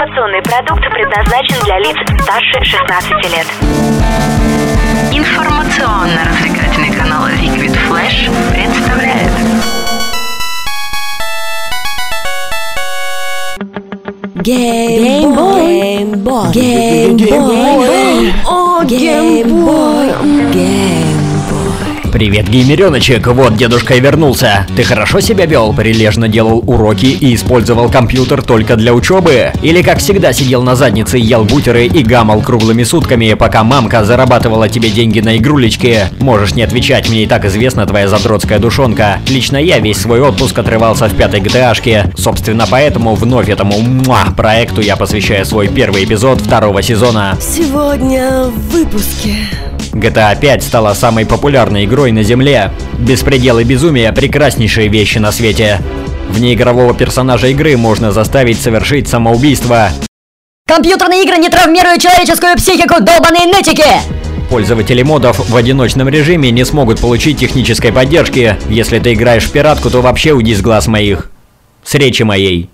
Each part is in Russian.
Информационный продукт предназначен для лиц старше 16 лет. Информационно-развлекательный канал Liquid Flash представляет Геймбой. Геймбой. Геймбой. О, геймбой. Привет, геймереночек, вот дедушка и вернулся. Ты хорошо себя вел, прилежно делал уроки и использовал компьютер только для учебы? Или как всегда сидел на заднице, ел бутеры и гамал круглыми сутками, пока мамка зарабатывала тебе деньги на игрулечки? Можешь не отвечать, мне и так известна твоя задротская душонка. Лично я весь свой отпуск отрывался в пятой GTA-шке. Собственно, поэтому вновь этому муа, проекту я посвящаю свой первый эпизод второго сезона. Сегодня в выпуске. GTA 5 стала самой популярной игрой на Земле. Беспредел и безумие – прекраснейшие вещи на свете. Вне игрового персонажа игры можно заставить совершить самоубийство. Компьютерные игры не травмируют человеческую психику, долбаные нытики! Пользователи модов в одиночном режиме не смогут получить технической поддержки. Если ты играешь в пиратку, то вообще уйди с глаз моих. С речи моей.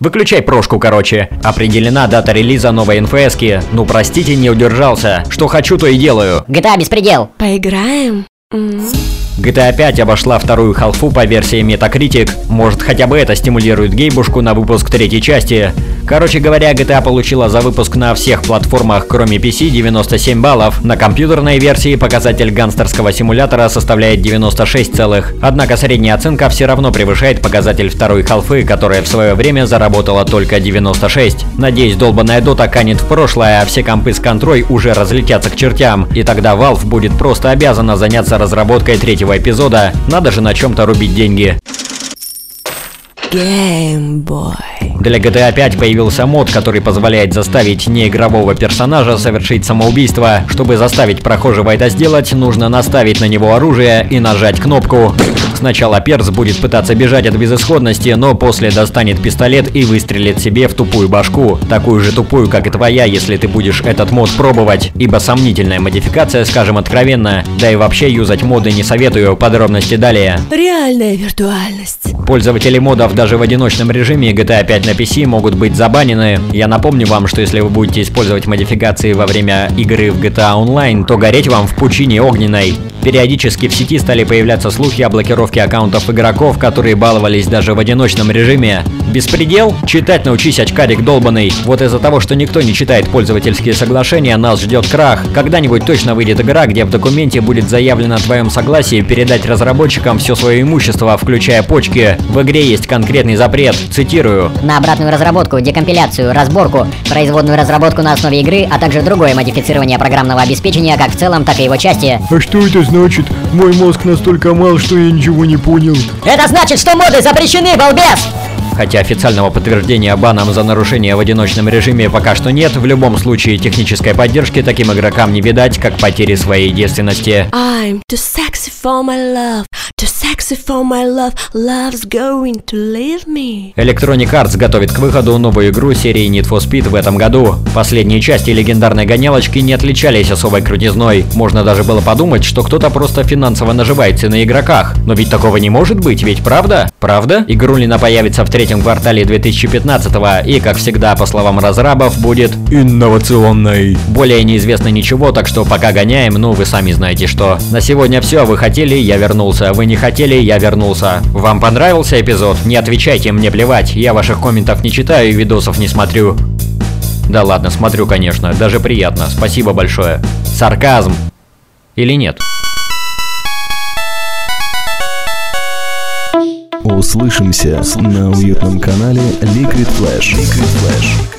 Выключай прошку, короче. Определена дата релиза новой НФСки. Ну простите, не удержался. Что хочу, то и делаю. GTA беспредел. Поиграем? GTA 5 обошла вторую халфу по версии Metacritic. Может, хотя бы это стимулирует гейбушку на выпуск третьей части. Короче говоря, GTA получила за выпуск на всех платформах, кроме PC, 97 баллов. На компьютерной версии показатель гангстерского симулятора составляет 96 целых. Однако средняя оценка все равно превышает показатель второй халфы, которая в свое время заработала только 96. Надеюсь, долбанная дота канет в прошлое, а все компы с контрой уже разлетятся к чертям. И тогда Valve будет просто обязана заняться разработкой третьего эпизода. Надо же на чем-то рубить деньги. Геймбой. Для GTA 5 появился мод, который позволяет заставить неигрового персонажа совершить самоубийство. Чтобы заставить прохожего это сделать, нужно наставить на него оружие и нажать кнопку. Сначала перс будет пытаться бежать от безысходности, но после достанет пистолет и выстрелит себе в тупую башку. Такую же тупую, как и твоя, если ты будешь этот мод пробовать. Ибо сомнительная модификация, скажем откровенно. Да и вообще юзать моды не советую, подробности далее. Реальная виртуальность. Пользователи модов даже в одиночном режиме GTA 5 на PC могут быть забанены. Я напомню вам, что если вы будете использовать модификации во время игры в GTA Online, то гореть вам в пучине огненной. Периодически в сети стали появляться слухи о блокировке аккаунтов игроков, которые баловались даже в одиночном режиме. Беспредел? Читать научись, очкарик долбанный. Вот из-за того, что никто не читает пользовательские соглашения, нас ждет крах. Когда-нибудь точно выйдет игра, где в документе будет заявлено о твоем согласии передать разработчикам все свое имущество, включая почки. В игре есть конкретный запрет. Цитирую. На обратную разработку, декомпиляцию, разборку, производную разработку на основе игры, а также другое модифицирование программного обеспечения как в целом, так и его части. А что это значит? Мой мозг настолько мал, что я ничего не понял. Это значит, что моды запрещены, балбес! Хотя официального подтверждения банам за нарушение в одиночном режиме пока что нет, в любом случае технической поддержки таким игрокам не видать, как потери своей девственности. I'm too sexy for my love. Too sexy for my love. Love's going to leave me. Electronic Arts готовит к выходу новую игру серии Need for Speed в этом году. Последние части легендарной гонялочки не отличались особой крутизной. Можно даже было подумать, что кто-то просто финансово наживается на игроках. Но ведь такого не может быть, ведь правда? Правда? Игрулина появится в третьем квартале 2015 и, как всегда, по словам разрабов, будет Инновационной. более неизвестно ничего, так что пока гоняем, ну вы сами знаете что. На сегодня все, вы хотели, я вернулся, вы не хотели, я вернулся. Вам понравился эпизод? Не отвечайте, мне плевать, я ваших комментов не читаю и видосов не смотрю. Да ладно, смотрю, конечно, даже приятно, спасибо большое. Сарказм. Или нет? Услышимся на уютном канале Liquid Flash. Liquid Flash.